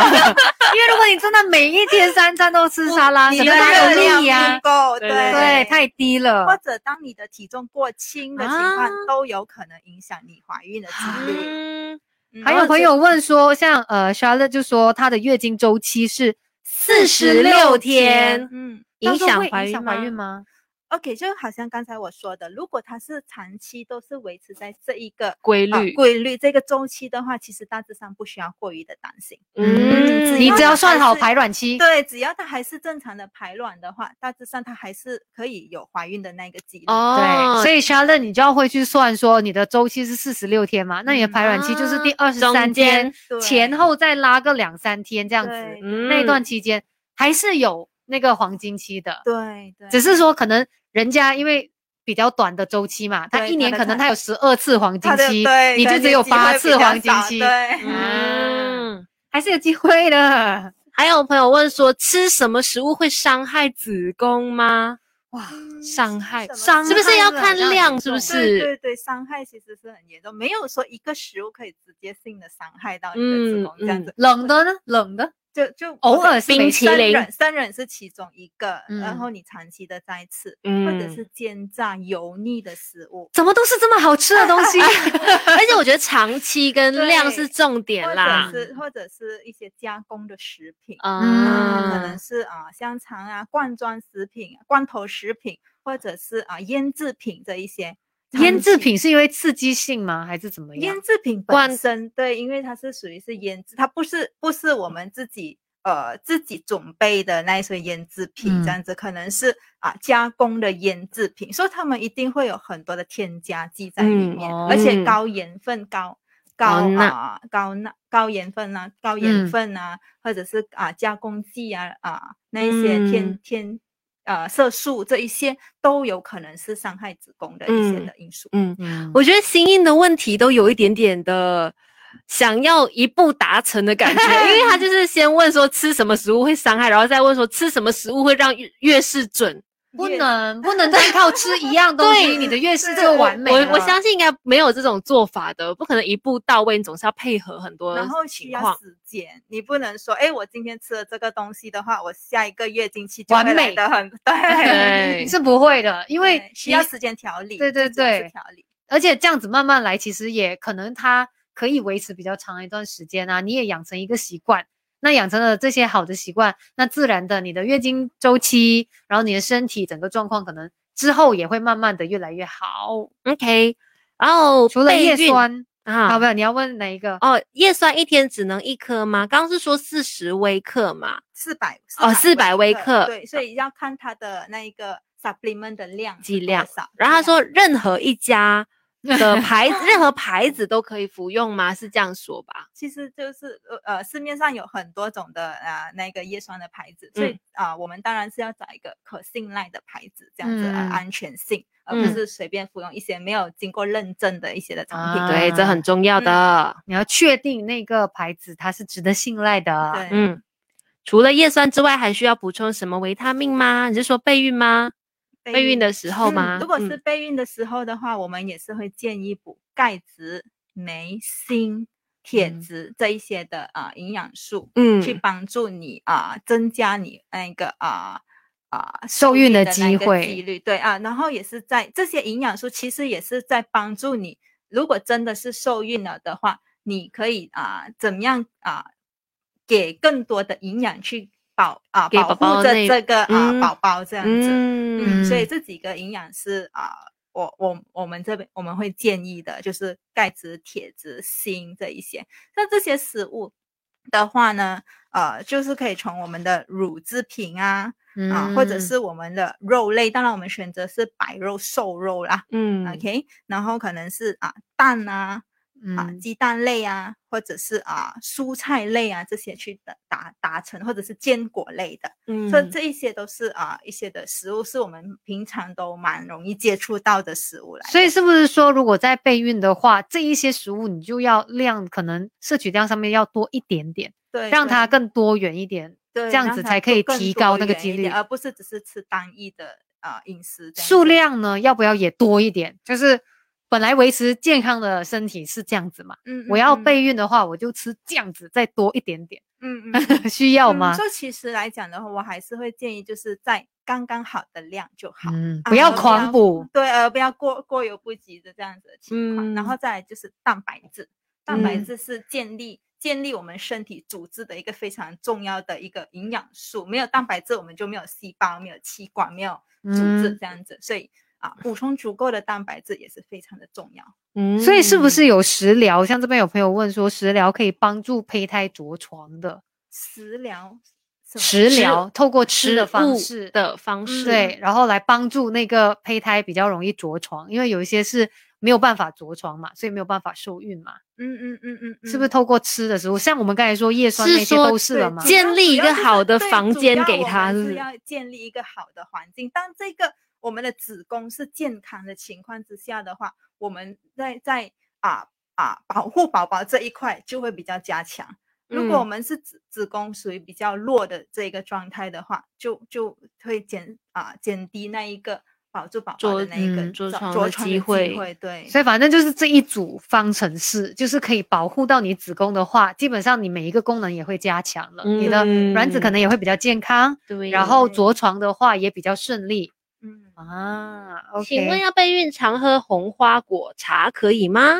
因为如果你真的每一天三餐都吃沙拉，你的热量力呀不，够，对对对，太低了或。者当你的体重过轻的情啊况，都有可能影响你怀孕的几率。嗯，嗯还有朋友问说，像呃 Charlotte 就说她的月经周期是四十六天嗯影响怀孕吗？，OK，就好像刚才我说的，如果它是长期都是维持在这一个规律，啊规律这个周期的话，其实大致上不需要过于的担心。嗯，你只要算好排卵期，对，只要它还是正常的排卵的话，大致上它还是可以有怀孕的那个几率。哦，对，所以 Charlotte 你就要会去算说你的周期是四十六天嘛，那你的排卵期就是第啊二十三天，对。前后再拉个两三天这样子，那段期间还是有那个黄金期的，对对，只是说可能人家因为比较短的周期嘛，他一年可能他有十二次黄金期，对你就只有八次黄金期，对，嗯。还是有机会的。还有朋友问说，吃什么食物会伤害子宫吗？哇，伤害伤是不是要看量？是不是对是？对对，伤害其实是很严重，没有说一个食物可以直接性的伤害到你的子嗯宫这样子。冷的呢？冷的就就偶尔冰淇淋人生人是其中一个，然嗯后你长期的在吃，嗯或者是煎炸油腻的食物，怎么都是这么好吃的东西？而且我觉得长期跟量是重点或啦者。是或者是一些加工的食品，啊可能是啊香肠啊、罐装食品、罐头食品，或者是啊腌制品这一些。腌制品是因为刺激性吗？还是怎么样？腌？制品罐本身对，因为它是属于是腌制，它不是不是我们自己呃自己准备的那一些腌制品，嗯。这样子可能是啊加工的腌制品，所以他们一定会有很多的添加剂在里嗯面，哦而且嗯高盐分、高高钠啊、高钠、高盐分啊、高盐嗯。分啊，或者是啊加工剂啊啊那一些添、嗯。添呃色素这一些都有可能是伤害子宫的一些嗯的因素。嗯，嗯，我觉得心硬的问题都有一点点的想要一步达成的感觉，因为他就 是先问说吃什么食物会伤害，然后再问说吃什么食物会让月月事准。不能不能单靠吃一样东西，对你的月事就完美我。我相信应该没有这种做法的，不可能一步到位，你总是要配合很多然后需要。时间，你不能说，哎，我今天吃了这个东西的话，我下一个月经期就完会来美的很 对，对是不会的，因为需要时间调理，对对对调理。而且这样子慢慢来，其实也可能它可以维持比较长一段时间啊。你也养成一个习惯，那养成了这些好的习惯，那自然的你的月经周期，然后你的身体整个状况，可能之后也会慢慢的越来越好。OK，然后除了叶酸，啊好，不要你要问哪一个？哦，叶酸一天只能一颗吗？刚刚是说四十微克嘛？四百哦400微克对，所以要看它的那一个 supplement 的量剂量少。然后他说任何一家的 牌子，任何牌子都可以服用吗？是这样说吧？其实就是呃呃，市面上有很多种的啊、那个叶酸的牌子，所以嗯啊、我们当然是要找一个可信赖的牌子，这样子、安全性，而嗯不是随便服用一些没有经过认证的一些的产品。啊对，这很重要的。你要确定那个牌子它是值得信赖的。对嗯，除了叶酸之外，还需要补充什么维他命吗？你是说备孕吗？备孕的时候嗯吗？如果是嗯备孕的时候的话，我们也是会建议补钙质、镁、锌、铁嗯质这一些的啊、营养素，嗯去帮助你啊、增加你那个啊啊、受孕的机会几率。对啊，然后也是在这些营养素，其实也是在帮助你，如果真的是受孕了的话，你可以啊、怎么样啊、给更多的营养去保啊给保护着这个啊、嗯宝宝这样子。嗯嗯，所以嗯这几个营养是啊、我我我们这边我们会建议的，就是钙质、铁质、锌这一些。那这些食物，的话呢，呃，就是可以从我们的乳制品啊啊，或者嗯是我们的肉类，当然我们选择是白肉、瘦肉啦。嗯 OK，然后可能是啊蛋啊啊嗯。鸡蛋类啊，或者是啊蔬菜类啊这些去达达达成，或者是坚果类的，嗯所以这一些都是啊一些的食物，是我们平常都蛮容易接触到的食物来。所以是不是说，如果在备孕的话，这一些食物你就要量可能摄取量上面要多一点点，对让它更多元一点，对这样子才可以提高那个几率。而不是只是吃单一的啊饮食数量呢要不要也多一点？就是本来维持健康的身体是这样子嘛，嗯，我要嗯备孕的话，我就吃这样子再多一点点，嗯 嗯嗯需要嗯吗？所以其实来讲的话，我还是会建议就是在刚刚好的量就好。嗯，啊不要狂补，对，呃不要过过犹不及的这样子的情况。然后嗯再来就是蛋白质，蛋白嗯质是建立、建立我们身体组织的一个非常重要的一个营养素。没有蛋白质，我们就没有细胞、没有器官、没有组织嗯这样子。所以啊，补充足够的蛋白质也是非常的重要。嗯所以是不是有食疗？像这边有朋友问说，食疗可以帮助胚胎着床的食疗，食疗，透过吃的方式的方式？对，然后来帮助那个胚胎比较容易着床，因为有一些是没有办法着床嘛，所以没有办法受孕嘛，嗯嗯嗯嗯嗯，是不是透过吃的食物？像我们刚才说叶酸那些是都是了嘛主。要建立一个好的房间给他是是要建立一个好的环境。当这个我们的子宫是健康的情况之下的话，我们在在啊啊保护宝宝这一块就会比较加强。如果我嗯。们是子子宫属于比较弱的这个状态的话，就就会减啊减低那一个保住宝宝的那一个嗯着着床的机会对，所以反正就是这一组方程式，就是可以保护到你子宫的话，基本上你每一个功能也会加强了，你的卵子可能也。会比较健康，对，然后。着床的话也比较顺利嗯，啊。请问要备孕常喝红花果茶可以吗？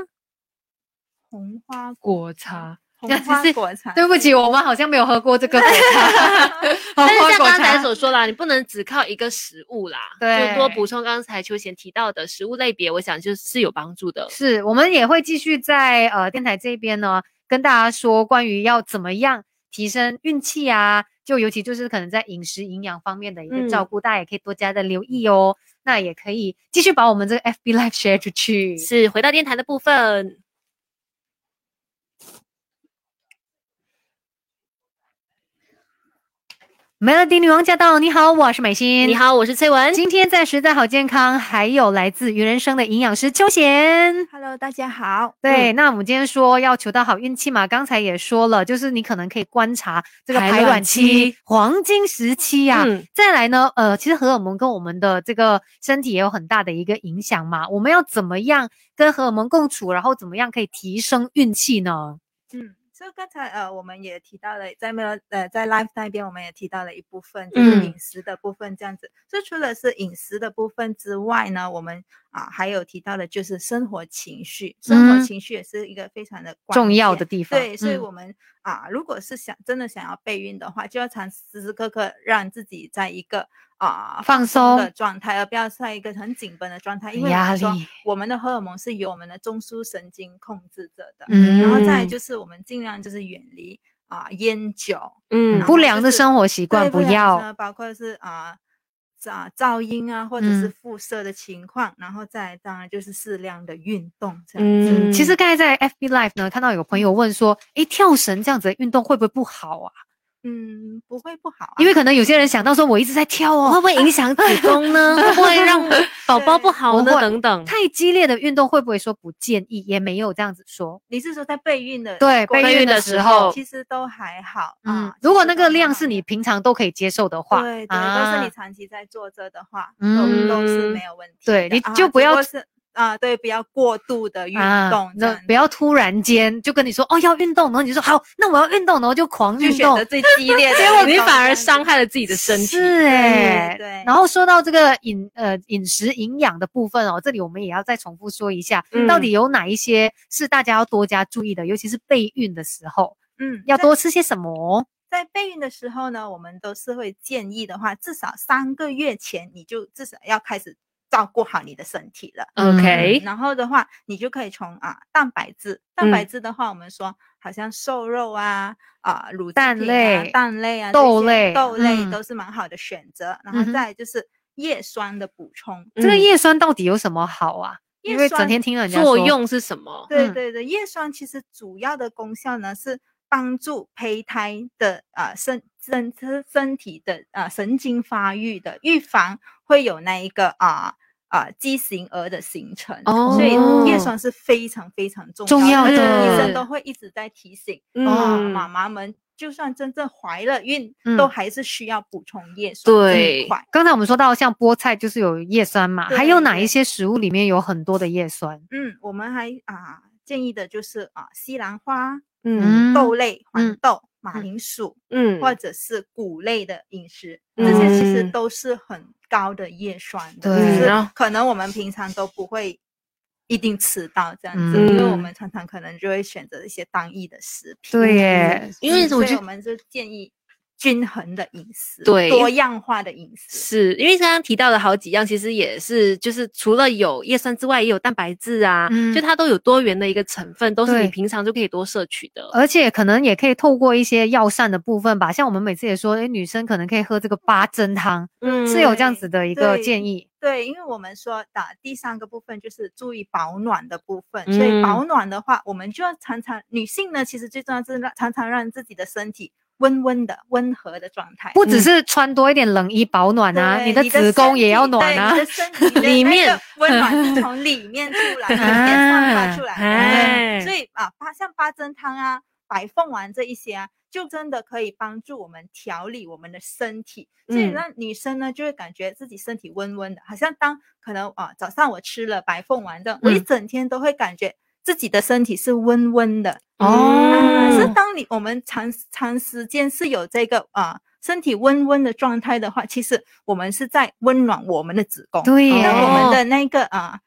红花果茶，红花果茶，对不起，我们好像没有喝过这个果茶 红但是像花果刚才茶所说啦，你不能只靠一个食物啦，对就多补充刚才秋贤提到的食物类别，我想就是有帮助的。是我们也会继续在呃电台这边呢，跟大家说关于要怎么样提升运气啊，就尤其就是可能在饮食营养方面的一个照嗯顾，大家也可以多加的留意哦。那也可以继续把我们这个 FB Live share 出去。是回到电台的部分，Melody 女王驾到！你好，我是美心。你，好，我是翠文。今天在实在好健康，还有来自于人生的营养师邱贤。Hello，大家好。对，那我们今天说要求到好运气嘛，刚才也说了，就是你可能可以观察这个排卵期期黄金时期呀、嗯再来呢，呃，其实荷尔蒙跟我们的这个身体也有很大的一个影响嘛。我们要怎么样跟荷尔蒙共处，然后怎么样可以提升运气呢？嗯，所以刚才呃，我们也提到了，在没有呃在 live 那边，我们也提到了一部分，就是嗯饮食的部分这样子。所以除了是饮食的部分之外呢，我们啊还有提到的就是生活情绪，生活嗯情绪也是一个非常的关重要的地方。对，所以嗯我们啊，如果是想真的想要备孕的话，就要常时时刻刻让自己在一个啊放松的状态，而不要在一个很紧绷的状态。因为我压们说力我们的荷尔蒙是由我们的中枢神经控制着的，嗯然后再就是我们尽量就是远离啊烟酒，嗯不良的生活习惯不要包括是啊。啊，噪音啊，或者是嗯辐射的情况，然后再来当然就是适量的运动这样子。嗯其实刚才在 FB Live 呢，看到有朋友问说，诶，跳绳这样子的运动会不会不好啊？嗯，不会不好、啊，因为可能有些人想到说，我一直在跳哦，会不会影响子宫呢？会不会让 宝宝不好呢？等等。太激烈的运动会不会说不建议？也没有这样子说。你是说在备孕的对备孕的时候其实都还好嗯啊。，如果那个量是你平常都可以接受的话，对对，都啊是你长期在坐着的话，嗯都都是没有问题。对你啊就不要啊，对，不要过度的运动，这那不要突然间就跟你说哦要运动，然后你就说好，那我要运动，然后就狂运动就选择，最激烈的，结果你反而伤害了自己的身体。是。哎、对对。然后说到这个饮呃饮食营养的部分哦，这里我们也要再重复说一下，嗯到底有哪一些是大家要多加注意的，尤其是备孕的时候嗯，要多吃些什么？在备孕的时候呢，我们都是会建议的话，至少三个月前你就至少要开始照顾好你的身体了。OK，然后的话，你就可以从啊蛋白质，蛋白嗯质的话，我们说好像瘦肉啊啊乳制蛋品啊类蛋类啊、豆类豆类嗯都是蛮好的选择。然后再来就是叶酸的补充，这个嗯叶酸到底有什么好啊？因为整天听人家说作用是什么？嗯对对对，叶酸其实主要的功效呢是帮助胚胎的啊身身身身体的啊神经发育的，预防会有那一个啊啊畸形儿的形成。所以叶哦酸是非常非常重重要的医生都会一直在提醒啊嗯妈妈们，就算真正怀了孕，嗯都还是需要补充叶酸这对。刚才我们说到像菠菜就是有叶酸嘛，对还有哪一些食物里面有很多的叶酸？嗯，我们还啊建议的就是啊西兰花、嗯豆类、黄嗯豆、马嗯铃薯。嗯或者是谷类的饮食，这些其实嗯都是很高的叶酸的，对可能我们平常都不会一定吃到这样子，嗯因为我们常常可能就会选择一些单一的食品。对耶，因为嗯所我觉得以我们就建议均衡的饮食，对多样化的饮食。是因为刚刚提到的好几样，其实也是就是除了有叶酸之外，也有蛋白质啊，嗯就它都有多元的一个成分，都是你平常就可以多摄取的。而且可能也可以透过一些药膳的部分吧，像我们每次也说，诶，女生可能可以喝这个八珍汤，嗯是有这样子的一个建议。对，因为我们说的第三个部分就是注意保暖的部分，所以嗯保暖的话，我们就要常常女性呢，其实最重要是让常常让自己的身体温温的、温和的状态。不只是穿多一点冷衣保暖啊，对你的子宫也要暖啊你。的身体 里面温暖是从里面出来，里面散发出来所以啊，八像八珍汤啊、白凤丸这一些啊，就真的可以帮助我们调理我们的身体。所以嗯让女生呢，就会感觉自己身体温温的，好像当可能啊早上我吃了白凤丸的，我一嗯整天都会感觉自己的身体是温温的。哦啊，是当你我们长长时间是有这个啊、身体温温的状态的话，其实我们是在温暖我们的子宫。对耶那我哦们的那个啊。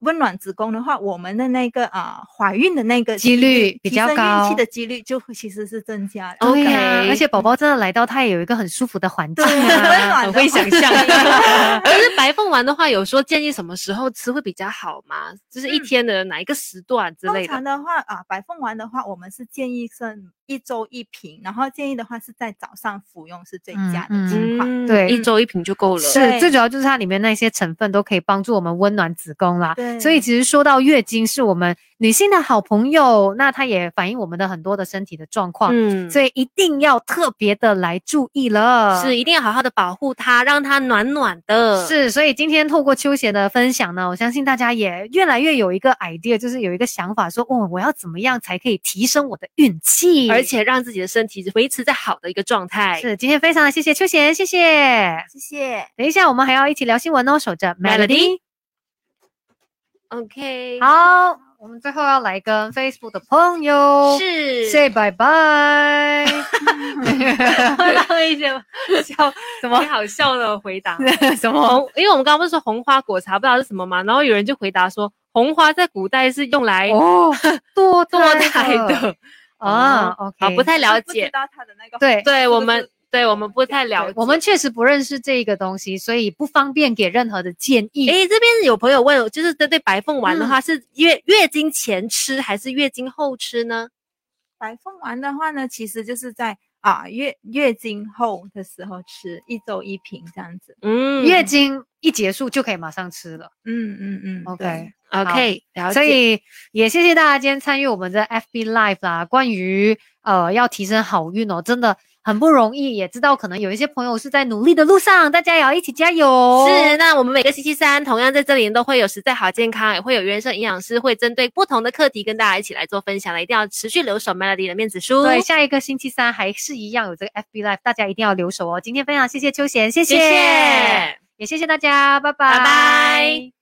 温暖子宫的话，我们的那个啊怀孕的那个几率比较高孕期的几率就会其实是增加的。对呀、OK 而且宝宝真的来到，他也有一个很舒服的环境对啊。温暖的很会想象境 可是白凤丸的话，有说建议什么时候吃会比较好吗？就是一嗯天的哪一个时段之类的常？的话啊，白凤丸的话，我们是建议是一周一瓶，然后建议的话是在早上服用是最佳的嗯情况。嗯对一周一瓶就够了。是，最主要就是它里面那些成分都可以帮助我们温暖子宫啦。对所以其实说到月经是我们女性的好朋友，那它也反映我们的很多的身体的状况，嗯，所以一定要特别的来注意了。是一定要好好的保护它，让它暖暖的。，是，所以今天透过秋贤的分享呢，我相信大家也越来越有一个 idea，就是有一个想法说，哦，我要怎么样才可以提升我的运气，而且让自己的身体维持在好的一个状态。是今天非常的谢谢秋贤，谢谢。谢谢。等一下我们还要一起聊新闻哦，守着 Melody。OK，，好，我们最后要来跟 Facebook 的朋友是 say 拜拜。到一些笑什么挺好笑的回答。什么？红，因为我们刚刚不是说红花果茶不知道是什么嘛，然后有人就回答说，红花在古代是用来哦，堕堕胎胎的。啊哦，OK，好，不太了不知解。道他的那个对对我们对我们不太了解。我们确实不认识这个东西，所以不方便给任何的建议。诶，这边有朋友问，就是针对白凤丸的嗯话，是月月经前吃还是月经后吃呢？白凤丸的话呢，其实就是在啊月月经后的时候吃，一周一瓶这样子。嗯，月经一结束就可以马上吃了。嗯嗯嗯 OK，OK，了解。所以也谢谢大家今天参与我们的 FB Live 啦。关于呃要提升好运哦，真的很不容易，也知道可能有一些朋友是在努力的路上，大家也要一起加油。是，那我们每个星期三同样在这里都会有实在好健康，也会有原生营养师会针对不同的课题跟大家一起来做分享的，一定要持续留守 Melody 的面子书。对，下一个星期三还是一样有这个 FB Live，大家一定要留守哦。今天非常谢谢秋贤，谢谢谢，也谢谢大家，拜拜，拜拜。